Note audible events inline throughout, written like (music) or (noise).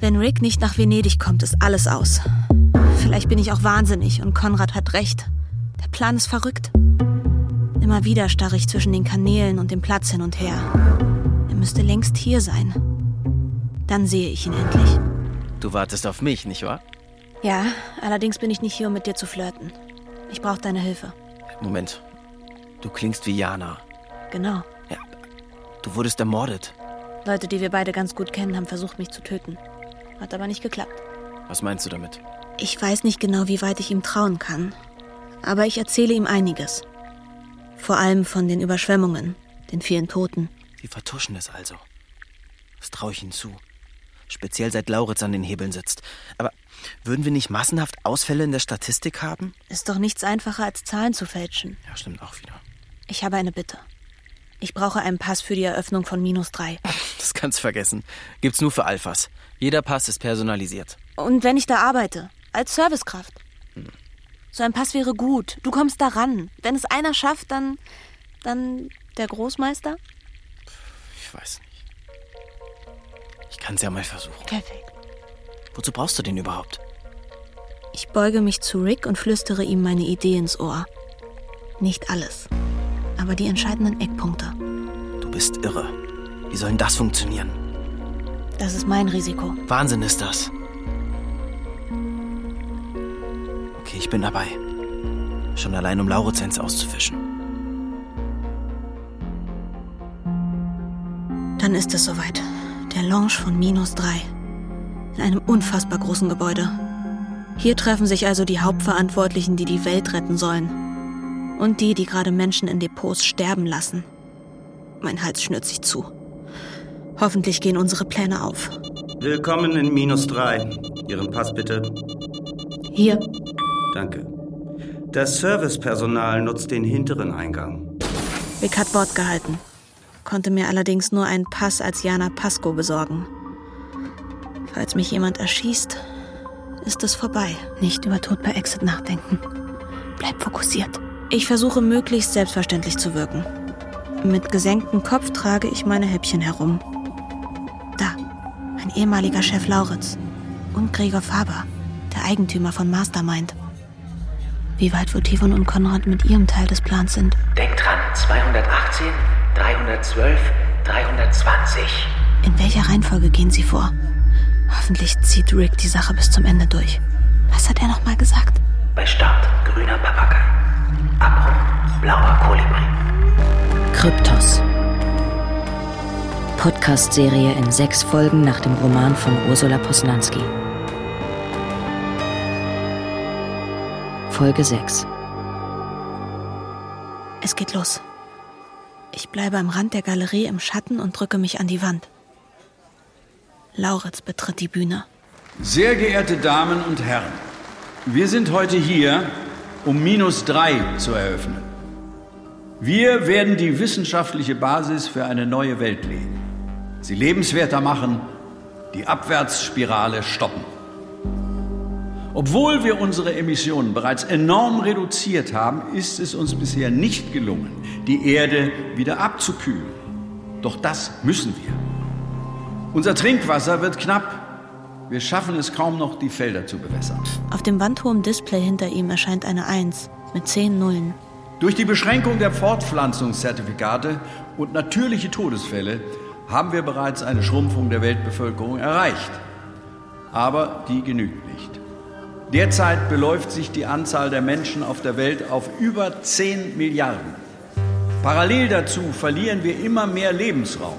Wenn Rick nicht nach Venedig kommt, ist alles aus. Vielleicht bin ich auch wahnsinnig und Konrad hat recht. Der Plan ist verrückt. Immer wieder starre ich zwischen den Kanälen und dem Platz hin und her. Er müsste längst hier sein. Dann sehe ich ihn endlich. Du wartest auf mich, nicht wahr? Ja, allerdings bin ich nicht hier, um mit dir zu flirten. Ich brauche deine Hilfe. Moment. Du klingst wie Jana. Genau. Ja, du wurdest ermordet. Leute, die wir beide ganz gut kennen, haben versucht, mich zu töten. Hat aber nicht geklappt. Was meinst du damit? Ich weiß nicht genau, wie weit ich ihm trauen kann. Aber ich erzähle ihm einiges. Vor allem von den Überschwemmungen, den vielen Toten. Sie vertuschen es also. Das traue ich ihnen zu. Speziell seit Lauritz an den Hebeln sitzt. Aber würden wir nicht massenhaft Ausfälle in der Statistik haben? Ist doch nichts einfacher, als Zahlen zu fälschen. Ja, stimmt auch wieder. Ich habe eine Bitte. Ich brauche einen Pass für die Eröffnung von minus drei. Das kannst vergessen. Gibt's nur für Alphas. Jeder Pass ist personalisiert. Und wenn ich da arbeite, als Servicekraft. Hm. So ein Pass wäre gut. Du kommst da ran. Wenn es einer schafft, dann. dann der Großmeister? Ich weiß nicht. Ich kann es ja mal versuchen. Perfekt. Wozu brauchst du den überhaupt? Ich beuge mich zu Rick und flüstere ihm meine Idee ins Ohr. Nicht alles, aber die entscheidenden Eckpunkte. Du bist irre. Wie soll denn das funktionieren? Das ist mein Risiko. Wahnsinn ist das. Okay, ich bin dabei. Schon allein, um Laurozenz auszufischen. Dann ist es soweit. Der Lounge von Minus 3. In einem unfassbar großen Gebäude. Hier treffen sich also die Hauptverantwortlichen, die die Welt retten sollen. Und die, die gerade Menschen in Depots sterben lassen. Mein Hals schnürt sich zu. Hoffentlich gehen unsere Pläne auf. Willkommen in Minus 3. Ihren Pass bitte. Hier. Danke. Das Servicepersonal nutzt den hinteren Eingang. Vic hat Wort gehalten, konnte mir allerdings nur einen Pass als Jana Pasco besorgen. Falls mich jemand erschießt, ist es vorbei. Nicht über Tod bei Exit nachdenken. Bleib fokussiert. Ich versuche möglichst selbstverständlich zu wirken. Mit gesenktem Kopf trage ich meine Häppchen herum. Da, mein ehemaliger Chef Lauritz und Gregor Faber, der Eigentümer von Mastermind wie weit Votivon und Konrad mit ihrem Teil des Plans sind. Denk dran, 218, 312, 320. In welcher Reihenfolge gehen sie vor? Hoffentlich zieht Rick die Sache bis zum Ende durch. Was hat er nochmal gesagt? Bei Start grüner Papagei. Abbruch blauer Kolibri. Kryptos. Podcast-Serie in sechs Folgen nach dem Roman von Ursula Posnanski. Folge 6. Es geht los. Ich bleibe am Rand der Galerie im Schatten und drücke mich an die Wand. Lauritz betritt die Bühne. Sehr geehrte Damen und Herren, wir sind heute hier, um Minus 3 zu eröffnen. Wir werden die wissenschaftliche Basis für eine neue Welt legen, sie lebenswerter machen, die Abwärtsspirale stoppen. Obwohl wir unsere Emissionen bereits enorm reduziert haben, ist es uns bisher nicht gelungen, die Erde wieder abzukühlen. Doch das müssen wir. Unser Trinkwasser wird knapp. Wir schaffen es kaum noch, die Felder zu bewässern. Auf dem wandhohen Display hinter ihm erscheint eine Eins mit zehn Nullen. Durch die Beschränkung der Fortpflanzungszertifikate und natürliche Todesfälle haben wir bereits eine Schrumpfung der Weltbevölkerung erreicht. Aber die genügt nicht. Derzeit beläuft sich die Anzahl der Menschen auf der Welt auf über 10 Milliarden. Parallel dazu verlieren wir immer mehr Lebensraum.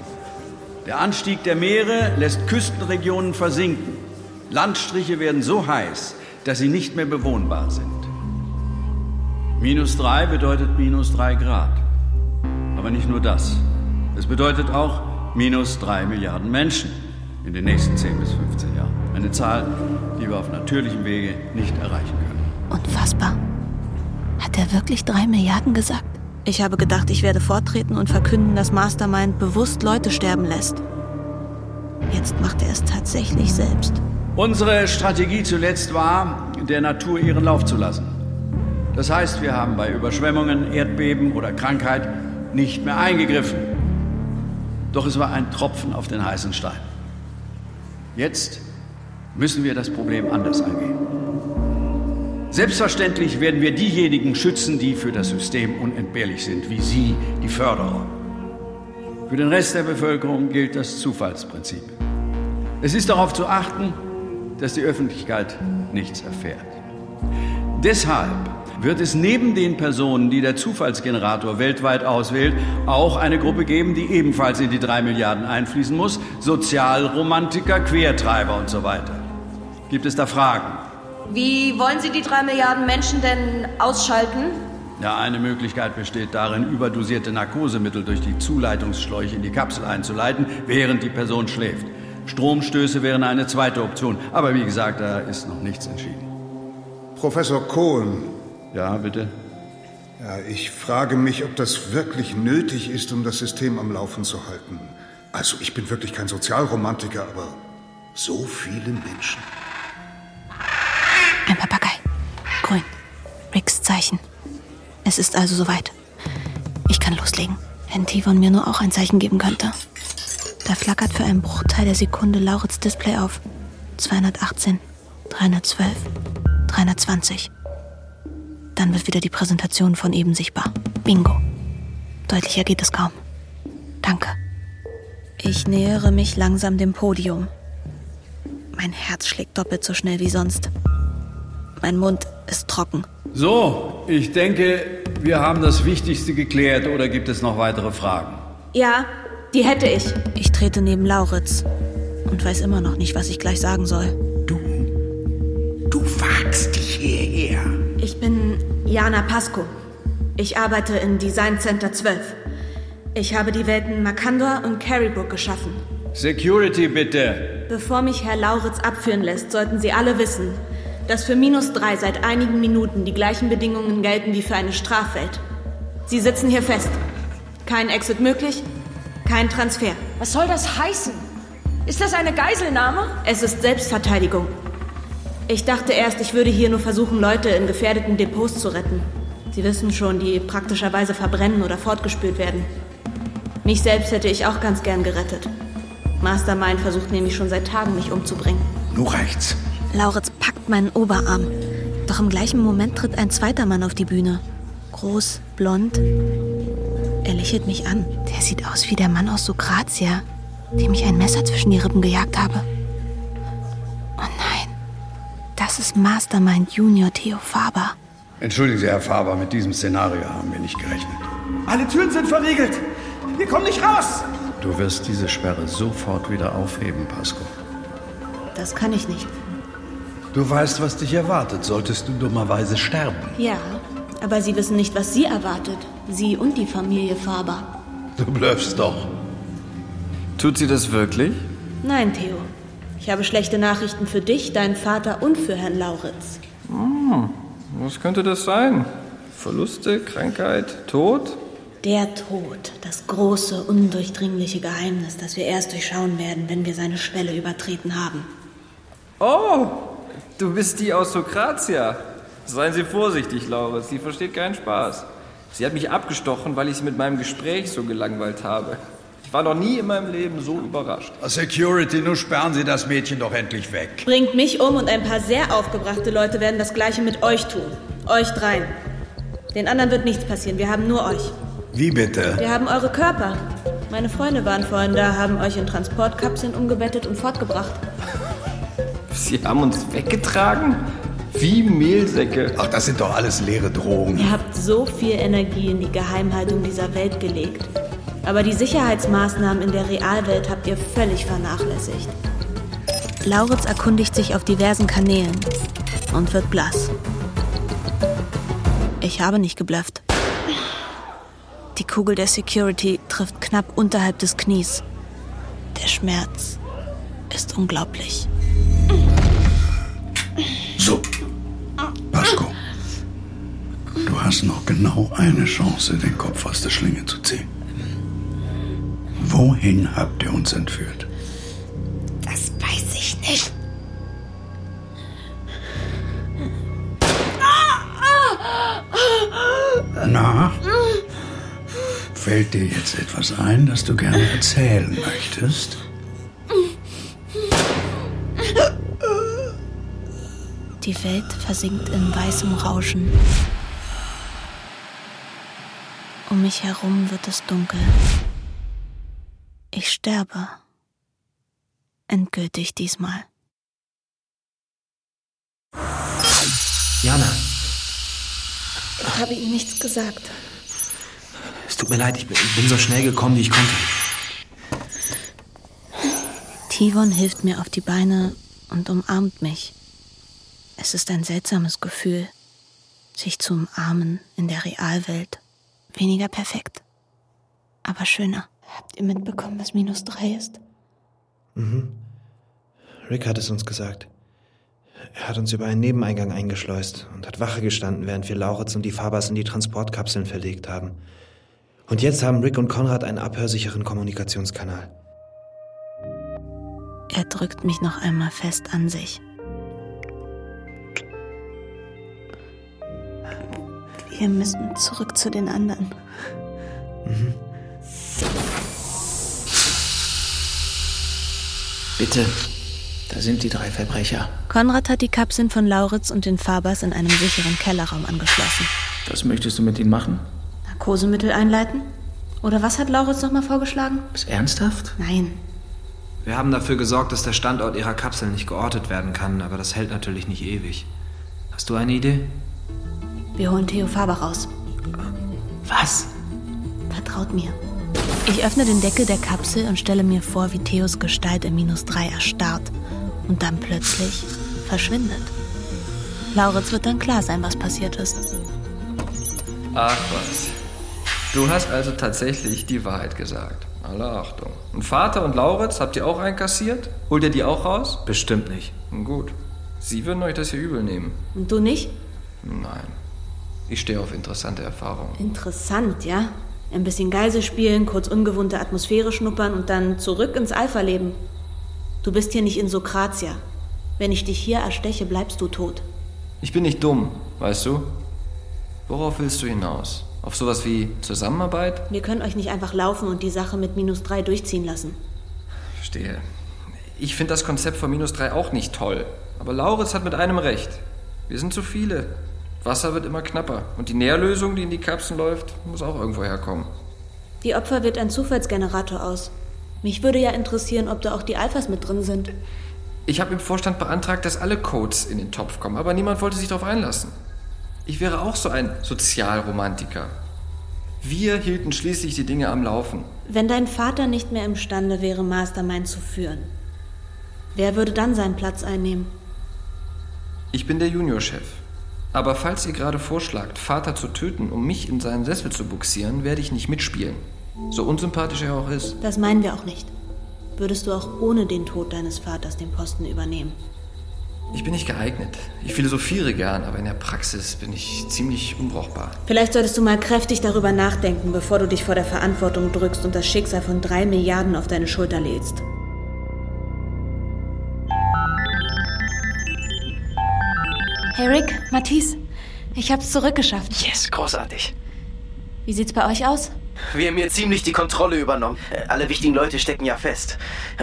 Der Anstieg der Meere lässt Küstenregionen versinken. Landstriche werden so heiß, dass sie nicht mehr bewohnbar sind. Minus drei bedeutet minus drei Grad. Aber nicht nur das. Es bedeutet auch minus drei Milliarden Menschen in den nächsten 10 bis 15 Jahren. Eine Zahl, die wir auf natürlichem Wege nicht erreichen können. Unfassbar. Hat er wirklich drei Milliarden gesagt? Ich habe gedacht, ich werde vortreten und verkünden, dass Mastermind bewusst Leute sterben lässt. Jetzt macht er es tatsächlich selbst. Unsere Strategie zuletzt war, der Natur ihren Lauf zu lassen. Das heißt, wir haben bei Überschwemmungen, Erdbeben oder Krankheit nicht mehr eingegriffen. Doch es war ein Tropfen auf den heißen Stein. Jetzt müssen wir das Problem anders angehen. Selbstverständlich werden wir diejenigen schützen, die für das System unentbehrlich sind, wie Sie, die Förderer. Für den Rest der Bevölkerung gilt das Zufallsprinzip. Es ist darauf zu achten, dass die Öffentlichkeit nichts erfährt. Deshalb wird es neben den Personen, die der Zufallsgenerator weltweit auswählt, auch eine Gruppe geben, die ebenfalls in die drei Milliarden einfließen muss. Sozialromantiker, Quertreiber und so weiter. Gibt es da Fragen? Wie wollen Sie die drei Milliarden Menschen denn ausschalten? Ja, eine Möglichkeit besteht darin, überdosierte Narkosemittel durch die Zuleitungsschläuche in die Kapsel einzuleiten, während die Person schläft. Stromstöße wären eine zweite Option. Aber wie gesagt, da ist noch nichts entschieden. Professor Kohn. Ja, bitte. Ja, ich frage mich, ob das wirklich nötig ist, um das System am Laufen zu halten. Also, ich bin wirklich kein Sozialromantiker, aber so viele Menschen. Ein Papagei. Grün. Ricks Zeichen. Es ist also soweit. Ich kann loslegen. Wenn Tivon mir nur auch ein Zeichen geben könnte. Da flackert für einen Bruchteil der Sekunde Laurits Display auf. 218, 312, 320. Dann wird wieder die Präsentation von eben sichtbar. Bingo. Deutlicher geht es kaum. Danke. Ich nähere mich langsam dem Podium. Mein Herz schlägt doppelt so schnell wie sonst. Mein Mund ist trocken. So, ich denke, wir haben das Wichtigste geklärt oder gibt es noch weitere Fragen? Ja, die hätte ich. Ich trete neben Lauritz und weiß immer noch nicht, was ich gleich sagen soll. Du. Du wagst dich hierher. Ich bin Jana Pasco. Ich arbeite in Design Center 12. Ich habe die Welten Makandor und Carrybrook geschaffen. Security bitte. Bevor mich Herr Lauritz abführen lässt, sollten Sie alle wissen, dass für Minus 3 seit einigen Minuten die gleichen Bedingungen gelten wie für eine Strafwelt. Sie sitzen hier fest. Kein Exit möglich, kein Transfer. Was soll das heißen? Ist das eine Geiselnahme? Es ist Selbstverteidigung. Ich dachte erst, ich würde hier nur versuchen, Leute in gefährdeten Depots zu retten. Sie wissen schon, die praktischerweise verbrennen oder fortgespült werden. Mich selbst hätte ich auch ganz gern gerettet. Mastermind versucht nämlich schon seit Tagen, mich umzubringen. Nun reicht's. Lauritz packt meinen Oberarm. Doch im gleichen Moment tritt ein zweiter Mann auf die Bühne. Groß, blond, lächelt mich an. Der sieht aus wie der Mann aus Sokratia, dem ich ein Messer zwischen die Rippen gejagt habe. Oh nein, das ist Mastermind Junior Theo Faber. Entschuldigen Sie, Herr Faber, mit diesem Szenario haben wir nicht gerechnet. Alle Türen sind verriegelt. Wir kommen nicht raus. Du wirst diese Sperre sofort wieder aufheben, Pasco. Das kann ich nicht. Du weißt, was dich erwartet, solltest du dummerweise sterben. Ja, aber Sie wissen nicht, was Sie erwartet. Sie und die Familie Faber. Du blöffst doch. Tut sie das wirklich? Nein, Theo. Ich habe schlechte Nachrichten für dich, deinen Vater und für Herrn Lauritz. Hm, was könnte das sein? Verluste, Krankheit, Tod? Der Tod, das große, undurchdringliche Geheimnis, das wir erst durchschauen werden, wenn wir seine Schwelle übertreten haben. Oh, du bist die aus Sokratia. Seien Sie vorsichtig, Lauritz, sie versteht keinen Spaß. Sie hat mich abgestochen, weil ich sie mit meinem Gespräch so gelangweilt habe. Ich war noch nie in meinem Leben so überrascht. Security, nun sperren Sie das Mädchen doch endlich weg. Bringt mich um und ein paar sehr aufgebrachte Leute werden das Gleiche mit euch tun. Euch dreien. Den anderen wird nichts passieren. Wir haben nur euch. Wie bitte? Wir haben eure Körper. Meine Freunde waren vorhin da, haben euch in Transportkapseln umgebettet und fortgebracht. Sie haben uns weggetragen? Wie Mehlsäcke. Ach, das sind doch alles leere Drohungen. Ihr habt so viel Energie in die Geheimhaltung dieser Welt gelegt. Aber die Sicherheitsmaßnahmen in der Realwelt habt ihr völlig vernachlässigt. Lauritz erkundigt sich auf diversen Kanälen und wird blass. Ich habe nicht geblufft. Die Kugel der Security trifft knapp unterhalb des Knies. Der Schmerz ist unglaublich. So, Pasco, du hast noch genau eine Chance, den Kopf aus der Schlinge zu ziehen. Wohin habt ihr uns entführt? Das weiß ich nicht. Na? Fällt dir jetzt etwas ein, das du gerne erzählen möchtest? Die Welt versinkt in weißem Rauschen. Um mich herum wird es dunkel. Ich sterbe. Endgültig diesmal. Jana, Ich habe ihm nichts gesagt. es tut mir leid, ich bin, ich bin so schnell gekommen, wie ich konnte. Tivon hilft mir auf die Beine und umarmt mich. Es ist ein seltsames Gefühl, sich zu umarmen in der Realwelt. Weniger perfekt, aber schöner. Habt ihr mitbekommen, was minus drei ist? Mhm. Rick hat es uns gesagt. Er hat uns über einen Nebeneingang eingeschleust und hat Wache gestanden, während wir Lauritz und die Fabers in die Transportkapseln verlegt haben. Und jetzt haben Rick und Konrad einen abhörsicheren Kommunikationskanal. Er drückt mich noch einmal fest an sich. Wir müssen zurück zu den anderen. Bitte, da sind die drei Verbrecher. Konrad hat die Kapseln von Lauritz und den Fabers in einem sicheren Kellerraum angeschlossen. Was möchtest du mit ihnen machen? Narkosemittel einleiten? Oder was hat Lauritz nochmal vorgeschlagen? Ist ernsthaft? Nein. Wir haben dafür gesorgt, dass der Standort ihrer Kapsel nicht geortet werden kann, aber das hält natürlich nicht ewig. Hast du eine Idee? Wir holen Theo Faber raus. Was? Vertraut mir. Ich öffne den Deckel der Kapsel und stelle mir vor, wie Theos Gestalt im Minus 3 erstarrt und dann plötzlich verschwindet. Lauritz wird dann klar sein, was passiert ist. Ach was. Du hast also tatsächlich die Wahrheit gesagt. Alle Achtung. Und Vater und Lauritz, habt ihr auch einkassiert? Holt ihr die auch raus? Bestimmt nicht. Gut. Sie würden euch das hier übel nehmen. Und du nicht? Nein. Ich stehe auf interessante Erfahrungen. Interessant, ja? Ein bisschen Geisel spielen, kurz ungewohnte Atmosphäre schnuppern und dann zurück ins Alpha-Leben. Du bist hier nicht in Sokratia. Wenn ich dich hier ersteche, bleibst du tot. Ich bin nicht dumm, weißt du? Worauf willst du hinaus? Auf sowas wie Zusammenarbeit? Wir können euch nicht einfach laufen und die Sache mit minus drei durchziehen lassen. Verstehe. Ich finde das Konzept von minus drei auch nicht toll. Aber Lauritz hat mit einem recht. Wir sind zu viele. Wasser wird immer knapper. Und die Nährlösung, die in die Kapseln läuft, muss auch irgendwo herkommen. Die Opfer wird ein Zufallsgenerator aus. Mich würde ja interessieren, ob da auch die Alphas mit drin sind. Ich habe im Vorstand beantragt, dass alle Codes in den Topf kommen, aber niemand wollte sich darauf einlassen. Ich wäre auch so ein Sozialromantiker. Wir hielten schließlich die Dinge am Laufen. Wenn dein Vater nicht mehr imstande wäre, Mastermind zu führen, wer würde dann seinen Platz einnehmen? Ich bin der Juniorchef. Aber falls ihr gerade vorschlagt, Vater zu töten, um mich in seinen Sessel zu buxieren, werde ich nicht mitspielen. So unsympathisch er auch ist. Das meinen wir auch nicht. Würdest du auch ohne den Tod deines Vaters den Posten übernehmen? Ich bin nicht geeignet. Ich philosophiere gern, aber in der Praxis bin ich ziemlich unbrauchbar. Vielleicht solltest du mal kräftig darüber nachdenken, bevor du dich vor der Verantwortung drückst und das Schicksal von drei Milliarden auf deine Schulter lädst. Hey Rick, Matisse, ich hab's zurückgeschafft. Yes, großartig. Wie sieht's bei euch aus? Wir haben hier ziemlich die Kontrolle übernommen. Alle wichtigen Leute stecken ja fest.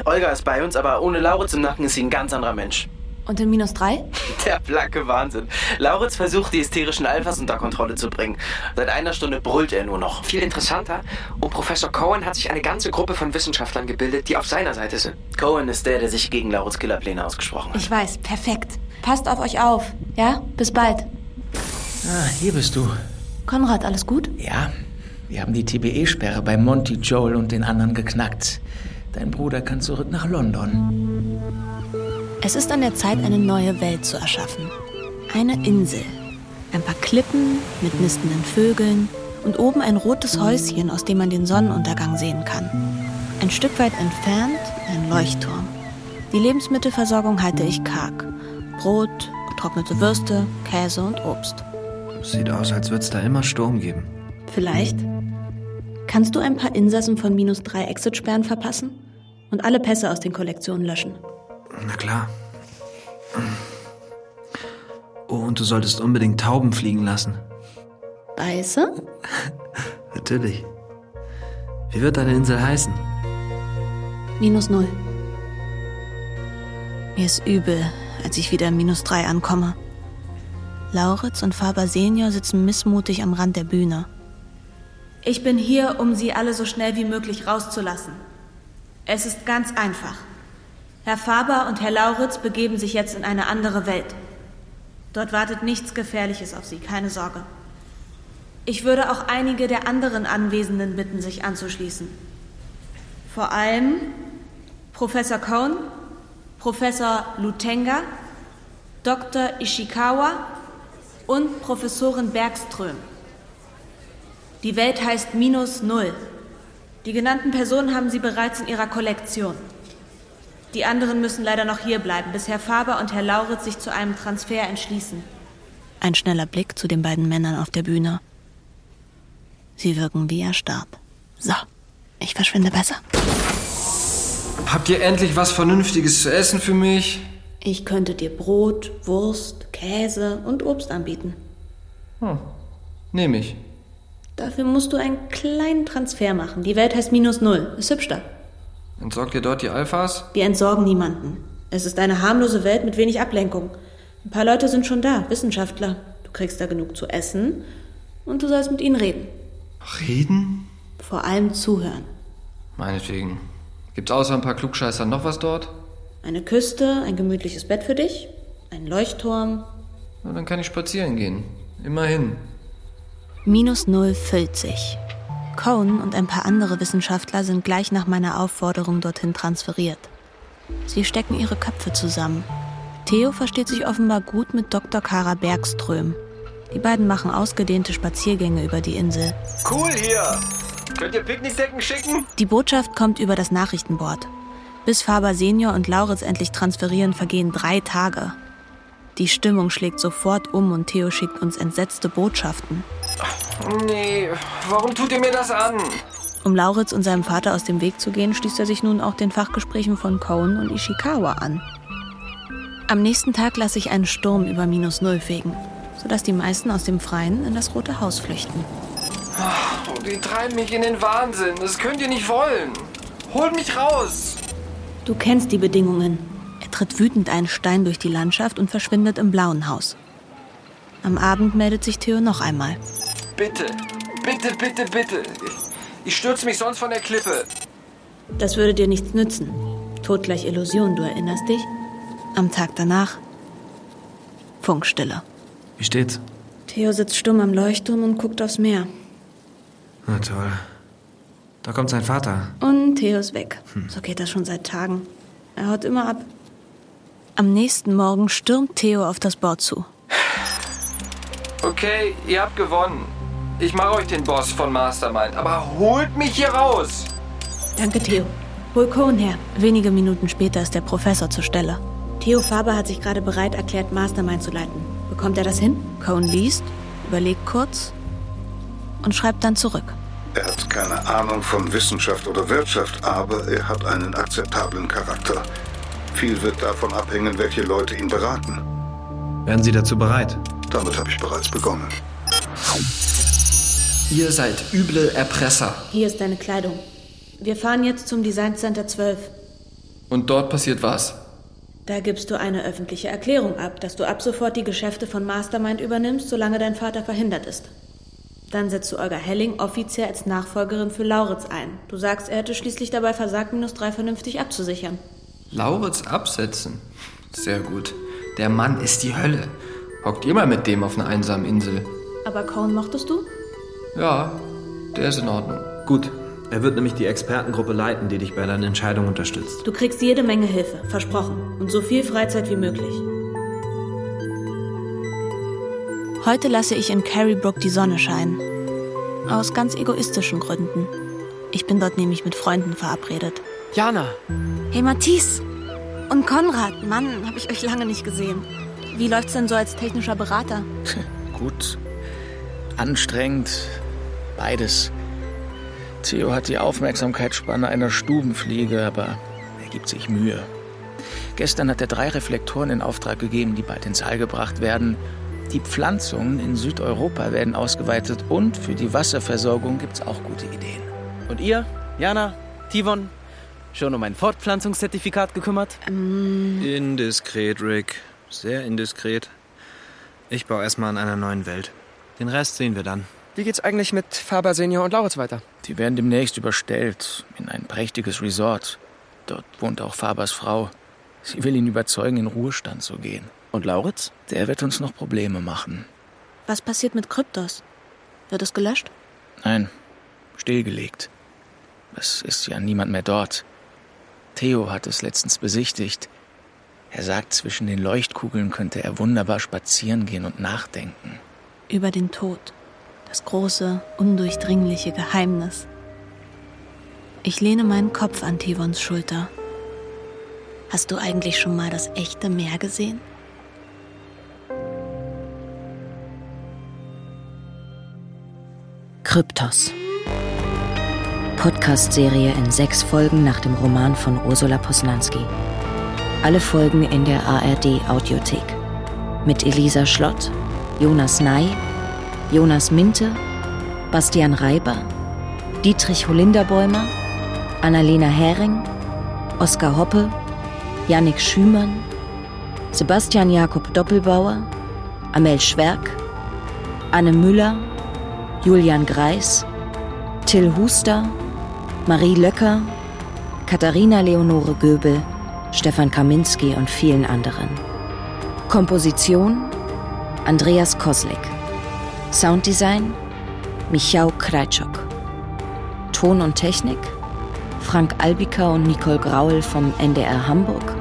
Olga ist bei uns, aber ohne Lauritz im Nacken ist sie ein ganz anderer Mensch. Und in minus drei? Der blanke Wahnsinn. Lauritz versucht, die hysterischen Alphas unter Kontrolle zu bringen. Seit einer Stunde brüllt er nur noch. Viel interessanter, um Professor Cohen hat sich eine ganze Gruppe von Wissenschaftlern gebildet, die auf seiner Seite sind. Cohen ist der, der sich gegen Lauritz Killerpläne ausgesprochen hat. Ich weiß, perfekt. Passt auf euch auf. Ja? Bis bald. Ah, hier bist du. Konrad, alles gut? Ja, wir haben die TBE-Sperre bei Monty, Joel und den anderen geknackt. Dein Bruder kann zurück nach London. Es ist an der Zeit, eine neue Welt zu erschaffen. Eine Insel. Ein paar Klippen mit nistenden Vögeln und oben ein rotes Häuschen, aus dem man den Sonnenuntergang sehen kann. Ein Stück weit entfernt ein Leuchtturm. Die Lebensmittelversorgung halte ich karg. Brot, getrocknete Würste, Käse und Obst. Sieht aus, als würde es da immer Sturm geben. Vielleicht. Kannst du ein paar Insassen von minus drei Exit-Sperren verpassen? Und alle Pässe aus den Kollektionen löschen? Na klar. Oh, und du solltest unbedingt Tauben fliegen lassen. Weiße? (laughs) Natürlich. Wie wird deine Insel heißen? Minus null. Mir ist übel, als ich wieder Minus drei ankomme. Lauritz und Faber Senior sitzen missmutig am Rand der Bühne. Ich bin hier, um Sie alle so schnell wie möglich rauszulassen. Es ist ganz einfach. Herr Faber und Herr Lauritz begeben sich jetzt in eine andere Welt. Dort wartet nichts Gefährliches auf Sie, keine Sorge. Ich würde auch einige der anderen Anwesenden bitten, sich anzuschließen. Vor allem Professor Cohn, Professor Lutenga, Dr. Ishikawa und Professorin Bergström. Die Welt heißt minus null. Die genannten Personen haben Sie bereits in Ihrer Kollektion. Die anderen müssen leider noch hier bleiben, bis Herr Faber und Herr Lauritz sich zu einem Transfer entschließen. Ein schneller Blick zu den beiden Männern auf der Bühne. Sie wirken wie erstarrt. So, ich verschwinde besser. Habt ihr endlich was Vernünftiges zu essen für mich? Ich könnte dir Brot, Wurst, Käse und Obst anbieten. Hm. Nehme ich. Dafür musst du einen kleinen Transfer machen. Die Welt heißt minus null. Ist hübsch da. Entsorgt ihr dort die Alphas? Wir entsorgen niemanden. Es ist eine harmlose Welt mit wenig Ablenkung. Ein paar Leute sind schon da, Wissenschaftler. Du kriegst da genug zu essen und du sollst mit ihnen reden. Reden? Vor allem zuhören. Meinetwegen. Gibt's außer ein paar Klugscheißer noch was dort? Eine Küste, ein gemütliches Bett für dich, ein Leuchtturm. Na, dann kann ich spazieren gehen. Immerhin. Minus null füllt sich. Cohn und ein paar andere Wissenschaftler sind gleich nach meiner Aufforderung dorthin transferiert. Sie stecken ihre Köpfe zusammen. Theo versteht sich offenbar gut mit Dr. Kara Bergström. Die beiden machen ausgedehnte Spaziergänge über die Insel. Cool hier! Könnt ihr Picknickdecken schicken? Die Botschaft kommt über das Nachrichtenboard. Bis Faber Senior und Lauritz endlich transferieren, vergehen drei Tage. Die Stimmung schlägt sofort um und Theo schickt uns entsetzte Botschaften. Nee, warum tut ihr mir das an? Um Lauritz und seinem Vater aus dem Weg zu gehen, schließt er sich nun auch den Fachgesprächen von Cohen und Ishikawa an. Am nächsten Tag lasse ich einen Sturm über minus null fegen, sodass die meisten aus dem Freien in das Rote Haus flüchten. Oh, die treiben mich in den Wahnsinn. Das könnt ihr nicht wollen. Holt mich raus! Du kennst die Bedingungen. Er tritt wütend einen Stein durch die Landschaft und verschwindet im blauen Haus. Am Abend meldet sich Theo noch einmal. Bitte, bitte, bitte, bitte. Ich stürze mich sonst von der Klippe. Das würde dir nichts nützen. Tod gleich Illusion, du erinnerst dich? Am Tag danach Funkstille. Wie steht's? Theo sitzt stumm am Leuchtturm und guckt aufs Meer. Na toll. Da kommt sein Vater. Und Theo ist weg. So geht das schon seit Tagen. Er haut immer ab. Am nächsten Morgen stürmt Theo auf das Board zu. Okay, ihr habt gewonnen. Ich mache euch den Boss von Mastermind, aber holt mich hier raus! Danke, Theo. Hol Cohen her. Wenige Minuten später ist der Professor zur Stelle. Theo Faber hat sich gerade bereit erklärt, Mastermind zu leiten. Bekommt er das hin? Cohen liest, überlegt kurz und schreibt dann zurück. Er hat keine Ahnung von Wissenschaft oder Wirtschaft, aber er hat einen akzeptablen Charakter. Viel wird davon abhängen, welche Leute ihn beraten. Wären Sie dazu bereit? Damit habe ich bereits begonnen. Ihr seid üble Erpresser. Hier ist deine Kleidung. Wir fahren jetzt zum Design Center 12. Und dort passiert was? Da gibst du eine öffentliche Erklärung ab, dass du ab sofort die Geschäfte von Mastermind übernimmst, solange dein Vater verhindert ist. Dann setzt du Olga Helling offiziell als Nachfolgerin für Lauritz ein. Du sagst, er hätte schließlich dabei versagt, minus drei vernünftig abzusichern. Lauritz absetzen? Sehr gut. Der Mann ist die Hölle. Hockt ihr mal mit dem auf einer einsamen Insel? Aber Cohen mochtest du? Ja, der ist in Ordnung. Gut. Er wird nämlich die Expertengruppe leiten, die dich bei deinen Entscheidungen unterstützt. Du kriegst jede Menge Hilfe, versprochen. Und so viel Freizeit wie möglich. Heute lasse ich in Carrybrook die Sonne scheinen. Aus ganz egoistischen Gründen. Ich bin dort nämlich mit Freunden verabredet. Jana! Hey Matisse! Und Konrad, Mann, habe ich euch lange nicht gesehen. Wie läuft's denn so als technischer Berater? (laughs) Gut. Anstrengend. Beides. Theo hat die Aufmerksamkeitsspanne einer Stubenfliege, aber er gibt sich Mühe. Gestern hat er drei Reflektoren in Auftrag gegeben, die bald ins All gebracht werden. Die Pflanzungen in Südeuropa werden ausgeweitet und für die Wasserversorgung gibt's auch gute Ideen. Und ihr, Jana, Tivon, schon um ein Fortpflanzungszertifikat gekümmert? Indiskret, Rick. Sehr indiskret. Ich baue erstmal an einer neuen Welt. Den Rest sehen wir dann. Wie geht's eigentlich mit Faber Senior und Lauritz weiter? Die werden demnächst überstellt in ein prächtiges Resort. Dort wohnt auch Fabers Frau. Sie will ihn überzeugen, in Ruhestand zu gehen. Und Lauritz? Der wird uns noch Probleme machen. Was passiert mit Kryptos? Wird es gelöscht? Nein, stillgelegt. Es ist ja niemand mehr dort. Theo hat es letztens besichtigt. Er sagt, zwischen den Leuchtkugeln könnte er wunderbar spazieren gehen und nachdenken. Über den Tod. Das große, undurchdringliche Geheimnis. Ich lehne meinen Kopf an Tivons Schulter. Hast du eigentlich schon mal das echte Meer gesehen? Kryptos. Podcast-Serie in sechs Folgen nach dem Roman von Ursula Posnanski. Alle Folgen in der ARD Audiothek. Mit Elisa Schlott, Jonas Ney, Jonas Minte, Bastian Reiber, Dietrich Holinderbäumer, Annalena Hering, Oskar Hoppe, Yannick Schümann, Sebastian Jakob Doppelbauer, Amel Schwerk, Anne Müller, Julian Greis, Till Huster, Marie Löcker, Katharina Leonore Göbel, Stefan Kaminski und vielen anderen. Komposition Andreas Koslik. Sounddesign Michał Kreitschok. Ton und Technik Frank Albiker und Nicole Graul vom NDR Hamburg.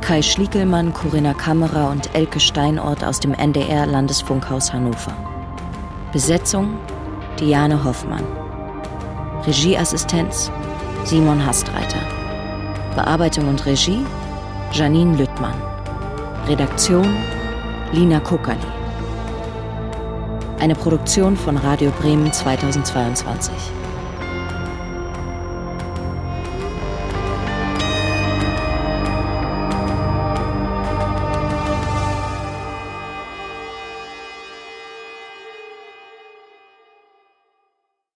Kai Schliegelmann, Corinna Kammerer und Elke Steinort aus dem NDR Landesfunkhaus Hannover. Besetzung Diane Hoffmann. Regieassistenz Simon Hastreiter. Bearbeitung und Regie Janine Lüttmann. Redaktion Lina Kokali. Eine Produktion von Radio Bremen 2022.